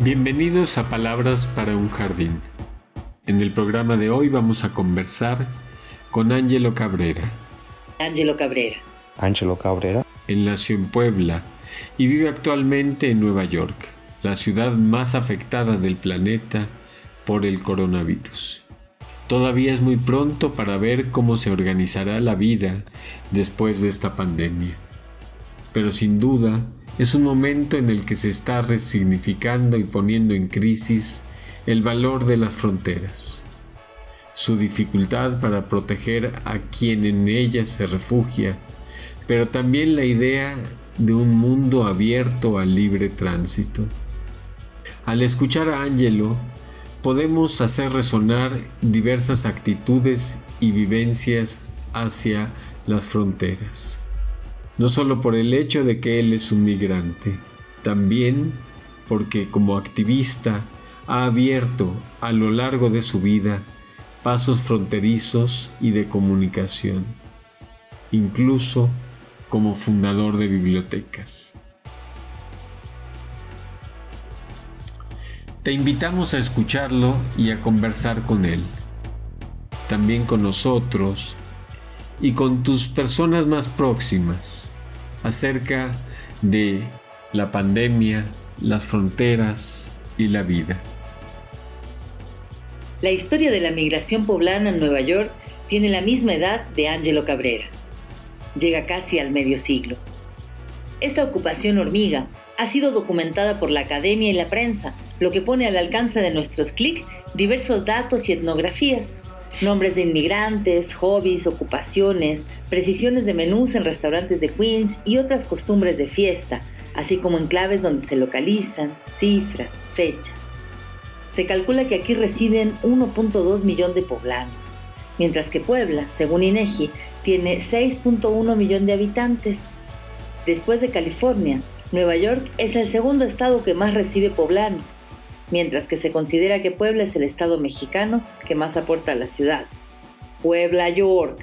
Bienvenidos a Palabras para un Jardín. En el programa de hoy vamos a conversar con Ángelo Cabrera. Ángelo Cabrera. Ángelo Cabrera. Él nació en Puebla y vive actualmente en Nueva York, la ciudad más afectada del planeta por el coronavirus. Todavía es muy pronto para ver cómo se organizará la vida después de esta pandemia. Pero sin duda, es un momento en el que se está resignificando y poniendo en crisis el valor de las fronteras, su dificultad para proteger a quien en ellas se refugia, pero también la idea de un mundo abierto al libre tránsito. Al escuchar a Angelo, podemos hacer resonar diversas actitudes y vivencias hacia las fronteras no solo por el hecho de que él es un migrante, también porque como activista ha abierto a lo largo de su vida pasos fronterizos y de comunicación, incluso como fundador de bibliotecas. Te invitamos a escucharlo y a conversar con él, también con nosotros y con tus personas más próximas acerca de la pandemia, las fronteras y la vida. La historia de la migración poblana en Nueva York tiene la misma edad de Angelo Cabrera. Llega casi al medio siglo. Esta ocupación hormiga ha sido documentada por la academia y la prensa, lo que pone al alcance de nuestros clics diversos datos y etnografías nombres de inmigrantes, hobbies, ocupaciones, precisiones de menús en restaurantes de Queens y otras costumbres de fiesta, así como enclaves donde se localizan, cifras, fechas. Se calcula que aquí residen 1.2 millón de poblanos, mientras que Puebla, según INEGI, tiene 6.1 millón de habitantes. Después de California, Nueva York es el segundo estado que más recibe poblanos mientras que se considera que Puebla es el estado mexicano que más aporta a la ciudad. Puebla, York,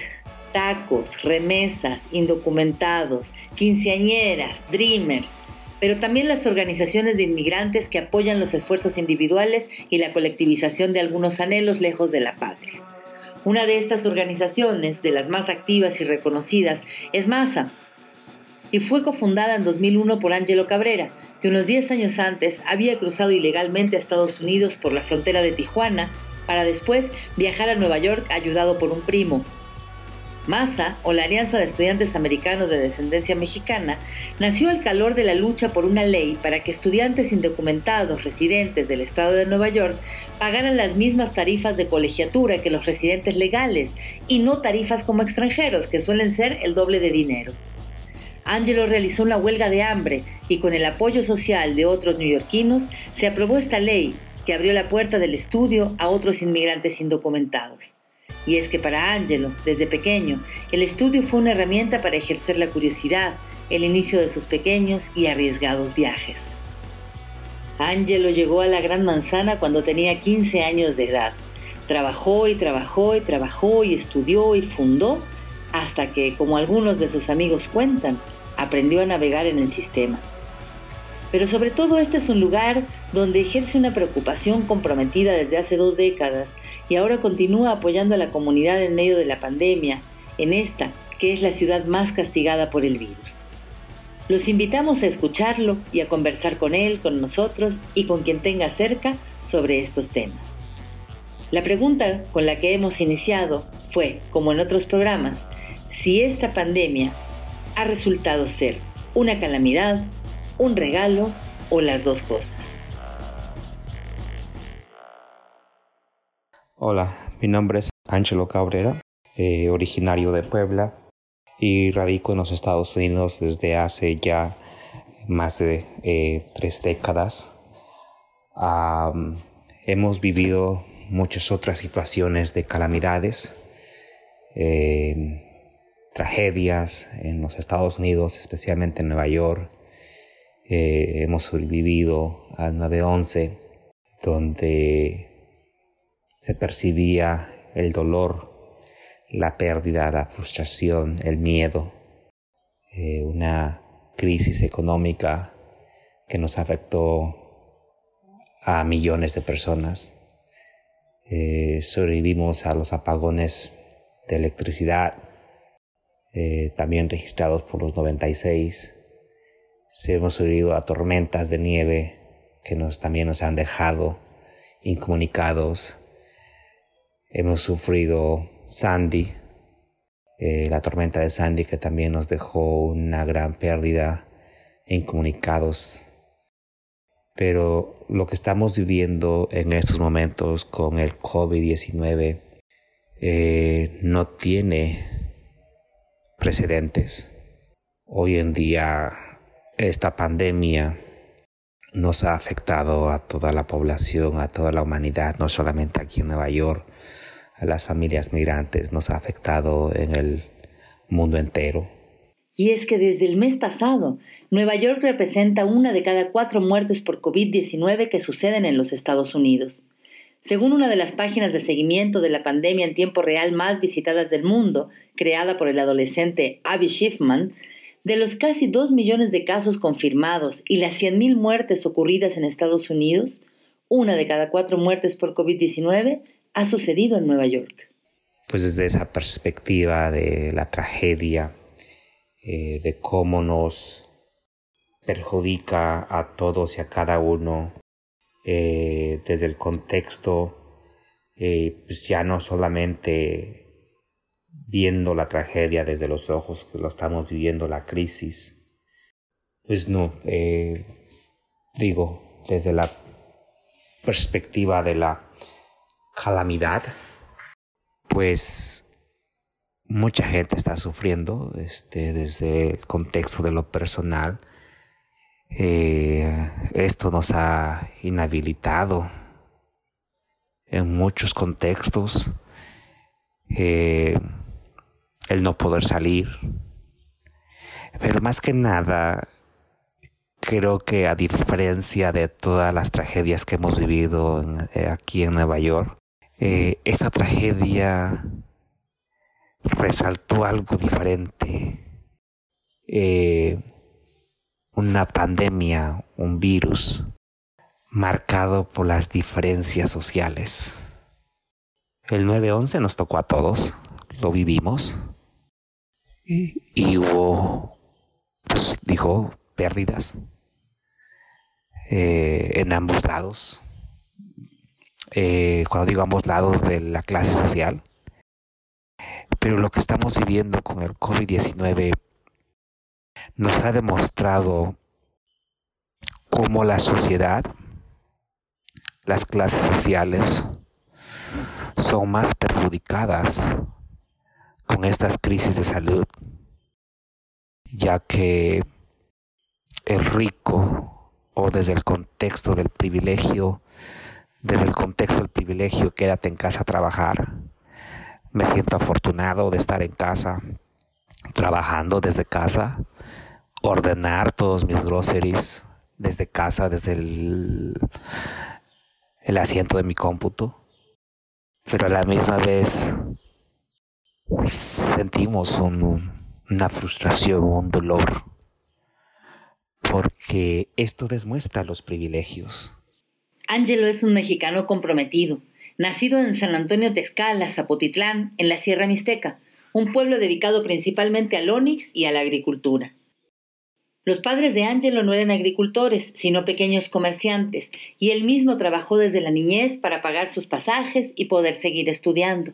tacos, remesas, indocumentados, quinceañeras, dreamers, pero también las organizaciones de inmigrantes que apoyan los esfuerzos individuales y la colectivización de algunos anhelos lejos de la patria. Una de estas organizaciones, de las más activas y reconocidas, es MASA, y fue cofundada en 2001 por Angelo Cabrera, que unos 10 años antes había cruzado ilegalmente a Estados Unidos por la frontera de Tijuana para después viajar a Nueva York ayudado por un primo. MASA, o la Alianza de Estudiantes Americanos de Descendencia Mexicana, nació al calor de la lucha por una ley para que estudiantes indocumentados residentes del estado de Nueva York pagaran las mismas tarifas de colegiatura que los residentes legales y no tarifas como extranjeros, que suelen ser el doble de dinero. Angelo realizó una huelga de hambre y con el apoyo social de otros neoyorquinos se aprobó esta ley que abrió la puerta del estudio a otros inmigrantes indocumentados. Y es que para Angelo, desde pequeño, el estudio fue una herramienta para ejercer la curiosidad, el inicio de sus pequeños y arriesgados viajes. Angelo llegó a la Gran Manzana cuando tenía 15 años de edad. Trabajó y trabajó y trabajó y estudió y fundó hasta que, como algunos de sus amigos cuentan, aprendió a navegar en el sistema. Pero sobre todo este es un lugar donde ejerce una preocupación comprometida desde hace dos décadas y ahora continúa apoyando a la comunidad en medio de la pandemia, en esta que es la ciudad más castigada por el virus. Los invitamos a escucharlo y a conversar con él, con nosotros y con quien tenga cerca sobre estos temas. La pregunta con la que hemos iniciado fue, como en otros programas, si esta pandemia ha resultado ser una calamidad, un regalo o las dos cosas. Hola, mi nombre es Angelo Cabrera, eh, originario de Puebla y radico en los Estados Unidos desde hace ya más de eh, tres décadas. hemos vivido muchas otras situaciones de calamidades. Eh, tragedias en los Estados Unidos, especialmente en Nueva York. Eh, hemos sobrevivido al 9-11, donde se percibía el dolor, la pérdida, la frustración, el miedo, eh, una crisis económica que nos afectó a millones de personas. Eh, sobrevivimos a los apagones de electricidad, eh, también registrados por los 96. hemos sobrevivido a tormentas de nieve que nos, también nos han dejado incomunicados. Hemos sufrido Sandy, eh, la tormenta de Sandy que también nos dejó una gran pérdida incomunicados. Pero lo que estamos viviendo en estos momentos con el COVID-19 eh, no tiene precedentes. Hoy en día esta pandemia nos ha afectado a toda la población, a toda la humanidad, no solamente aquí en Nueva York, a las familias migrantes, nos ha afectado en el mundo entero. Y es que desde el mes pasado, Nueva York representa una de cada cuatro muertes por COVID-19 que suceden en los Estados Unidos. Según una de las páginas de seguimiento de la pandemia en tiempo real más visitadas del mundo, creada por el adolescente Abby Schiffman, de los casi 2 millones de casos confirmados y las 100.000 muertes ocurridas en Estados Unidos, una de cada cuatro muertes por COVID-19 ha sucedido en Nueva York. Pues desde esa perspectiva de la tragedia, eh, de cómo nos perjudica a todos y a cada uno eh, desde el contexto, eh, pues ya no solamente viendo la tragedia desde los ojos que lo estamos viviendo, la crisis. Pues no, eh, digo, desde la perspectiva de la calamidad, pues mucha gente está sufriendo este, desde el contexto de lo personal eh, esto nos ha inhabilitado en muchos contextos. Eh, el no poder salir. Pero más que nada, creo que a diferencia de todas las tragedias que hemos vivido eh, aquí en Nueva York, esa tragedia resaltó algo diferente una pandemia, un virus marcado por las diferencias sociales. El 9-11 nos tocó a todos, lo vivimos y, hubo, pues dijo, pérdidas eh, en ambos lados. Eh, cuando digo ambos lados de la clase social. Pero lo que estamos viviendo con el COVID-19 nos ha demostrado cómo la sociedad, las clases sociales, son más perjudicadas con estas crisis de salud, ya que el rico o desde el contexto del privilegio, desde el contexto del privilegio, quédate en casa a trabajar. Me siento afortunado de estar en casa, trabajando desde casa, ordenar todos mis groceries desde casa, desde el, asiento de mi cómputo. Pero a la misma vez sentimos una frustración, un dolor, porque esto demuestra los privilegios. Ángelo es un mexicano comprometido, nacido en San Antonio Texcala, Zapotitlán, en la Sierra Mixteca, un pueblo dedicado principalmente al onix y a la agricultura. Los padres de Angelo no eran agricultores, sino pequeños comerciantes, y él mismo trabajó desde la niñez para pagar sus pasajes y poder seguir estudiando.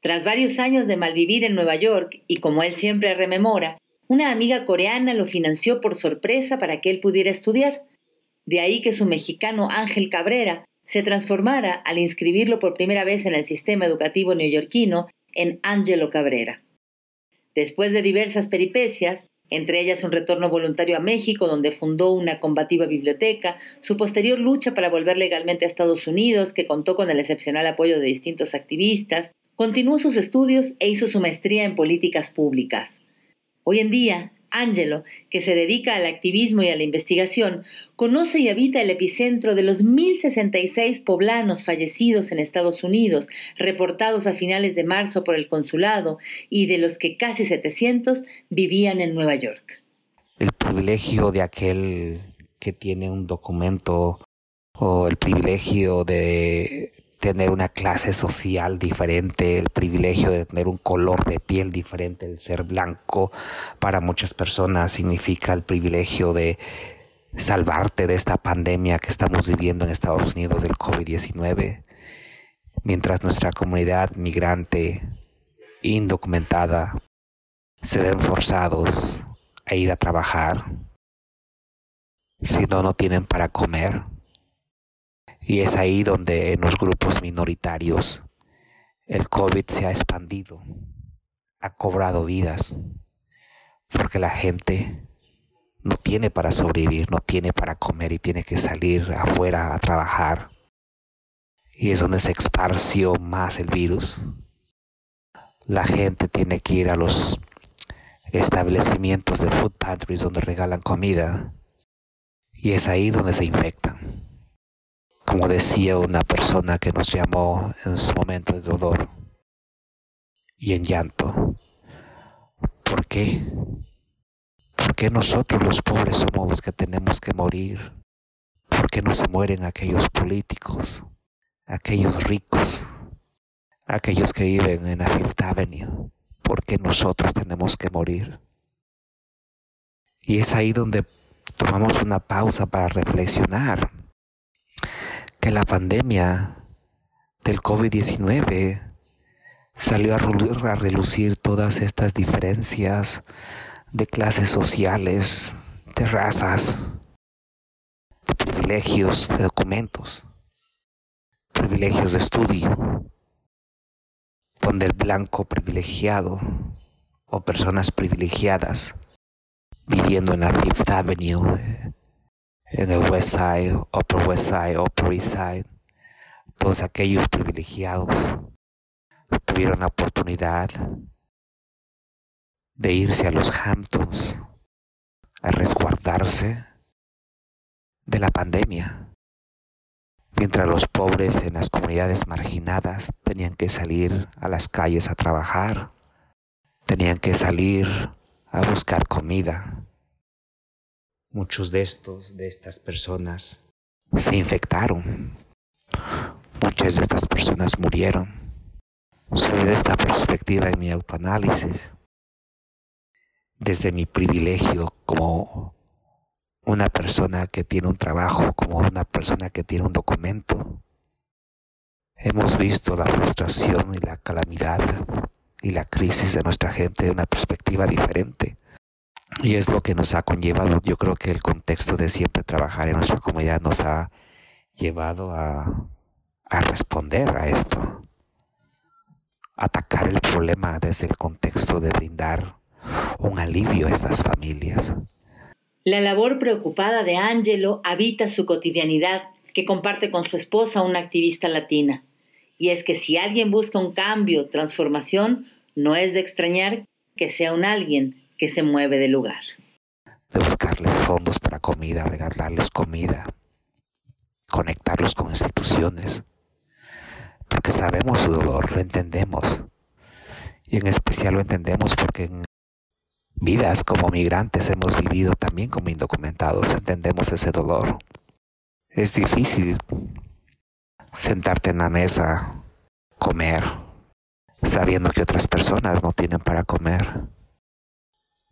Tras varios años de malvivir en Nueva York, y como él siempre rememora, una amiga coreana lo financió por sorpresa para que él pudiera estudiar. De ahí que su mexicano Ángel Cabrera se transformara al inscribirlo por primera vez en el sistema educativo neoyorquino en Angelo Cabrera. Después de diversas peripecias, entre ellas un retorno voluntario a México, donde fundó una combativa biblioteca, su posterior lucha para volver legalmente a Estados Unidos, que contó con el excepcional apoyo de distintos activistas, continuó sus estudios e hizo su maestría en políticas públicas. Hoy en día, Angelo, que se dedica al activismo y a la investigación, conoce y habita el epicentro de los 1.066 poblanos fallecidos en Estados Unidos, reportados a finales de marzo por el consulado, y de los que casi 700 vivían en Nueva York. El privilegio de aquel que tiene un documento o el privilegio de tener una clase social diferente, el privilegio de tener un color de piel diferente, el ser blanco para muchas personas significa el privilegio de salvarte de esta pandemia que estamos viviendo en Estados Unidos del COVID-19, mientras nuestra comunidad migrante indocumentada se ven forzados a ir a trabajar, si no, no tienen para comer y es ahí donde en los grupos minoritarios el COVID se ha expandido, ha cobrado vidas, porque la gente no tiene para sobrevivir, no tiene para comer y tiene que salir afuera a trabajar. Y es donde se esparció más el virus. La gente tiene que ir a los establecimientos de food pantries donde regalan comida. Y es ahí donde se infectan como decía una persona que nos llamó en su momento de dolor y en llanto. ¿Por qué? ¿Por qué nosotros los pobres somos los que tenemos que morir? ¿Por qué no se mueren aquellos políticos, aquellos ricos, aquellos que viven en la Fifth Avenue? ¿Por qué nosotros tenemos que morir? Y es ahí donde tomamos una pausa para reflexionar que la pandemia del COVID-19 salió a relucir todas estas diferencias de clases sociales, de razas, de privilegios, de documentos, privilegios de estudio, donde el blanco privilegiado o personas privilegiadas viviendo en la Fifth Avenue en el West Side, Upper West Side, Upper East Side, todos aquellos privilegiados tuvieron la oportunidad de irse a los Hamptons a resguardarse de la pandemia, mientras los pobres en las comunidades marginadas tenían que salir a las calles a trabajar, tenían que salir a buscar comida, Muchos de estos, de estas personas, se infectaron. Muchas de estas personas murieron. Soy de esta perspectiva en mi autoanálisis, desde mi privilegio como una persona que tiene un trabajo, como una persona que tiene un documento. Hemos visto la frustración y la calamidad y la crisis de nuestra gente de una perspectiva diferente. Y es lo que nos ha conllevado, yo creo que el contexto de siempre trabajar en nuestra comunidad nos ha llevado a, a responder a esto, atacar el problema desde el contexto de brindar un alivio a estas familias. La labor preocupada de Angelo habita su cotidianidad que comparte con su esposa, una activista latina. Y es que si alguien busca un cambio, transformación, no es de extrañar que sea un alguien que se mueve del lugar. De buscarles fondos para comida, regalarles comida, conectarlos con instituciones, porque sabemos su dolor, lo entendemos. Y en especial lo entendemos porque en vidas como migrantes hemos vivido también como indocumentados, entendemos ese dolor. Es difícil sentarte en la mesa, comer, sabiendo que otras personas no tienen para comer.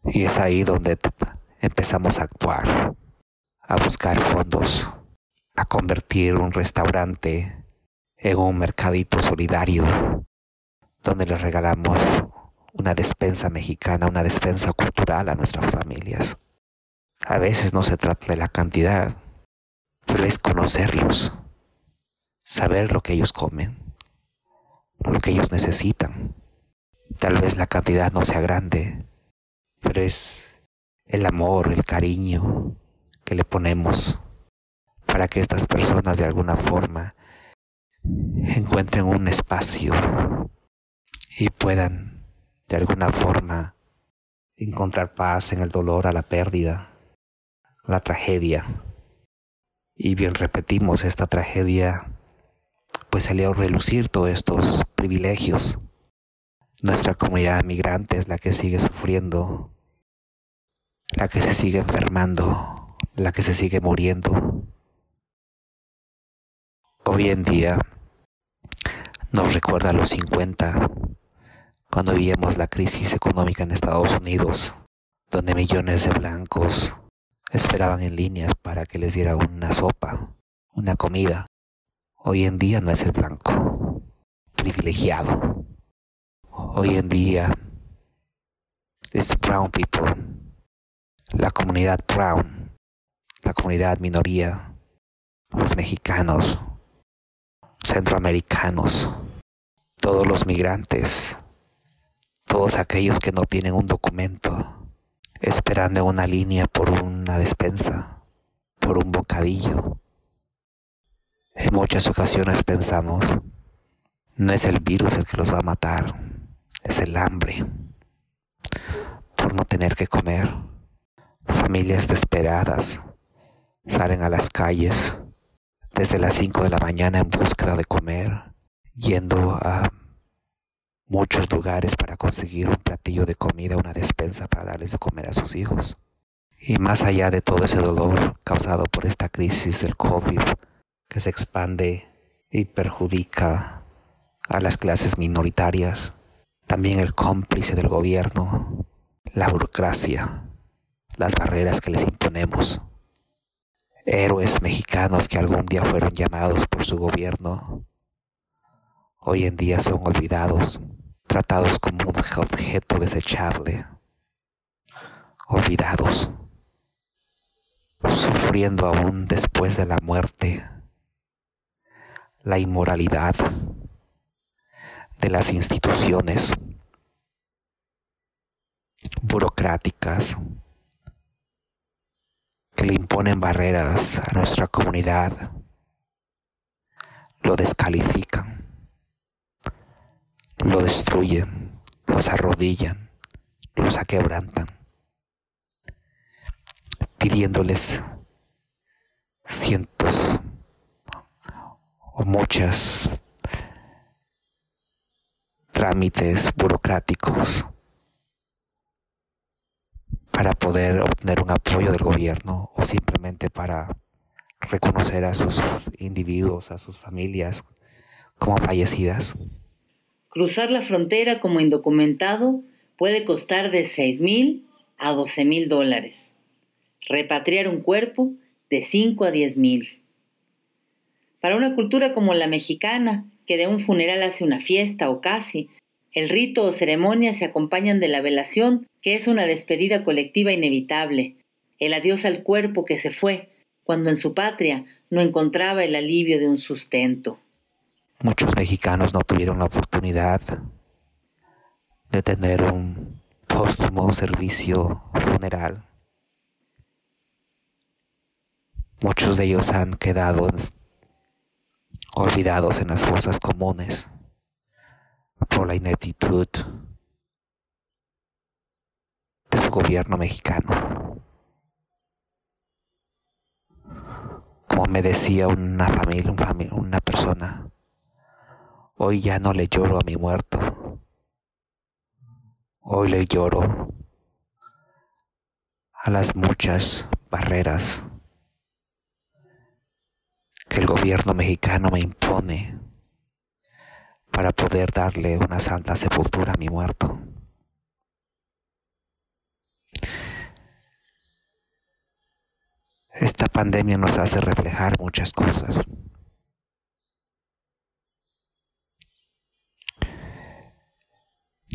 Y es ahí donde empezamos a actuar, a buscar fondos, a convertir un restaurante en un mercadito solidario, donde le regalamos una despensa mexicana, una despensa cultural a nuestras familias. A veces no se trata de la cantidad, pero es conocerlos, saber lo que ellos comen, lo que ellos necesitan. Tal vez la cantidad no sea grande, pero es el amor, el cariño que le ponemos para que estas personas de alguna forma encuentren un espacio y puedan de alguna forma encontrar paz en el dolor a la pérdida, la tragedia. Y bien repetimos, esta tragedia pues salió a relucir todos estos privilegios. Nuestra comunidad migrante es la que sigue sufriendo la que se sigue enfermando, la que se sigue muriendo. hoy en día nos recuerda a los 50, cuando vivimos la crisis económica en Estados Unidos, donde millones de blancos esperaban en líneas para que les diera una sopa, una comida. Hoy en día no es el blanco privilegiado. Hoy en día es brown people, la comunidad brown, la comunidad minoría, los mexicanos, centroamericanos, todos los migrantes, todos aquellos que no tienen un documento, esperando en una línea por una despensa, por un bocadillo. En muchas ocasiones pensamos, no es el virus el que los va a matar, es el hambre por no tener que comer. Familias desesperadas salen a las calles desde las 5 de la mañana en búsqueda de comer, yendo a muchos lugares para conseguir un platillo de comida, una despensa para darles de comer a sus hijos. Y más allá de todo ese dolor causado por esta crisis del COVID que se expande y perjudica a las clases minoritarias, también el cómplice del gobierno, la burocracia, las barreras que les imponemos. Héroes mexicanos que algún día fueron llamados por su gobierno, hoy en día son olvidados, tratados como un objeto desechable, olvidados, sufriendo aún después de la muerte la inmoralidad de las instituciones burocráticas le imponen barreras a nuestra comunidad, lo descalifican, lo destruyen, los arrodillan, los aquebrantan, pidiéndoles cientos o muchas trámites burocráticos para poder obtener un apoyo del gobierno o simplemente para reconocer a sus individuos, a sus familias como fallecidas. Cruzar la frontera como indocumentado puede costar de 6 mil a 12 mil dólares. Repatriar un cuerpo de 5 a 10 mil. Para una cultura como la mexicana, que de un funeral hace una fiesta o casi, el rito o ceremonia se acompañan de la velación, que es una despedida colectiva inevitable, el adiós al cuerpo que se fue, cuando en su patria no encontraba el alivio de un sustento. Muchos mexicanos no tuvieron la oportunidad de tener un póstumo servicio funeral. Muchos de ellos han quedado olvidados en las fosas comunes por la ineptitud gobierno mexicano. Como me decía una familia, una persona, hoy ya no le lloro a mi muerto, hoy le lloro a las muchas barreras que el gobierno mexicano me impone para poder darle una santa sepultura a mi muerto. Esta pandemia nos hace reflejar muchas cosas.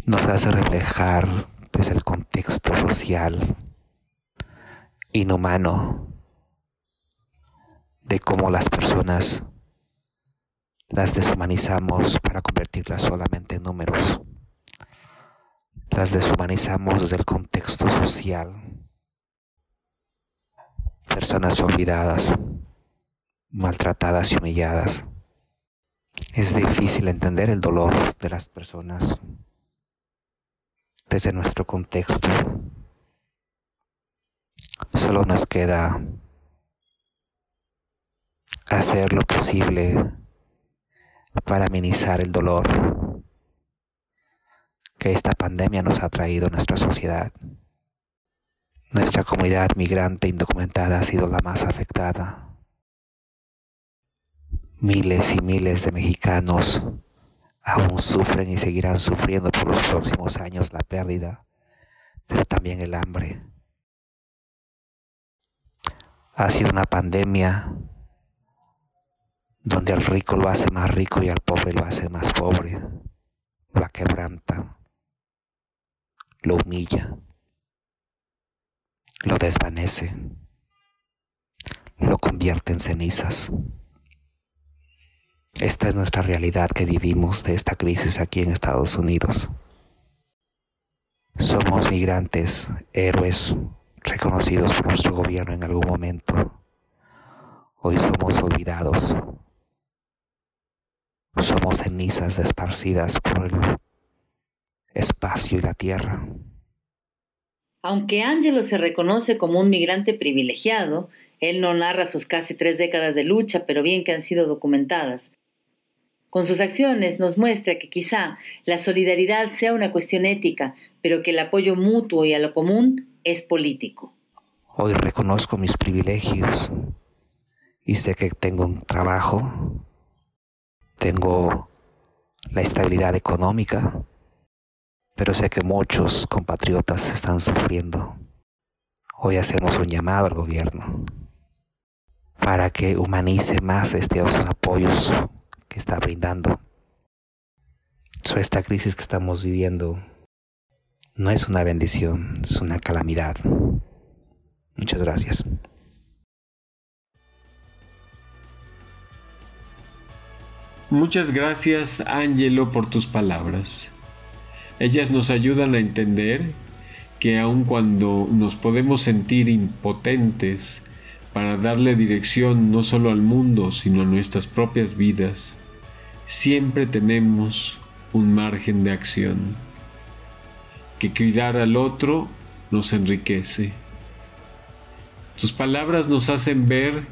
Nos hace reflejar pues, el contexto social inhumano de cómo las personas las deshumanizamos para convertirlas solamente en números. Las deshumanizamos desde el contexto social. Personas olvidadas, maltratadas y humilladas. Es difícil entender el dolor de las personas desde nuestro contexto. Solo nos queda hacer lo posible para amenizar el dolor que esta pandemia nos ha traído a nuestra sociedad. Nuestra comunidad migrante indocumentada ha sido la más afectada. miles y miles de mexicanos aún sufren y seguirán sufriendo por los próximos años la pérdida, pero también el hambre. Ha sido una pandemia donde al rico lo hace más rico y al pobre lo hace más pobre, lo quebranta, lo humilla, lo desvanece, lo convierte en cenizas. Esta es nuestra realidad que vivimos de esta crisis aquí en Estados Unidos. Somos migrantes, héroes, reconocidos por nuestro gobierno en algún momento. Hoy somos olvidados. Somos cenizas esparcidas por el espacio y la tierra. Aunque Angelo se reconoce como un migrante privilegiado, él no narra sus casi tres décadas de lucha, pero bien que han sido documentadas. Con sus acciones nos muestra que quizá la solidaridad sea una cuestión ética, pero que el apoyo mutuo y a lo común es político. Hoy reconozco mis privilegios y sé que tengo un trabajo, tengo la estabilidad económica, pero sé que muchos compatriotas están sufriendo. Hoy hacemos un llamado al gobierno para que humanice más estos apoyos que está brindando. esta crisis que estamos viviendo no es una bendición, es una calamidad. Muchas gracias. Muchas gracias, Angelo, por tus palabras. Ellas nos ayudan a entender que aun cuando nos podemos sentir impotentes para darle dirección no solo al mundo, sino a nuestras propias vidas, siempre tenemos un margen de acción. Que cuidar al otro nos enriquece. Tus palabras nos hacen ver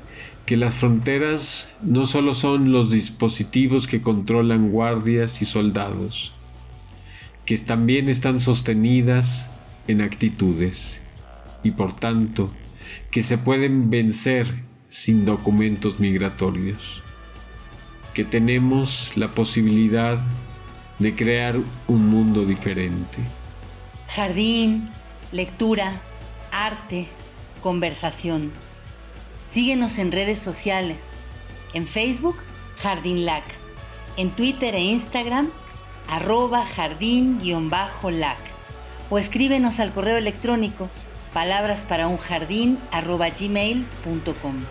que las fronteras no solo son los dispositivos que controlan guardias y soldados, que también están sostenidas en actitudes y por tanto que se pueden vencer sin documentos migratorios que tenemos la posibilidad de crear un mundo diferente. Jardín, lectura, arte, conversación. Síguenos en redes sociales. En Facebook, Jardín Lac. En Twitter e Instagram, arroba jardín-lac. O escríbenos al correo electrónico palabras para un jardín arroba.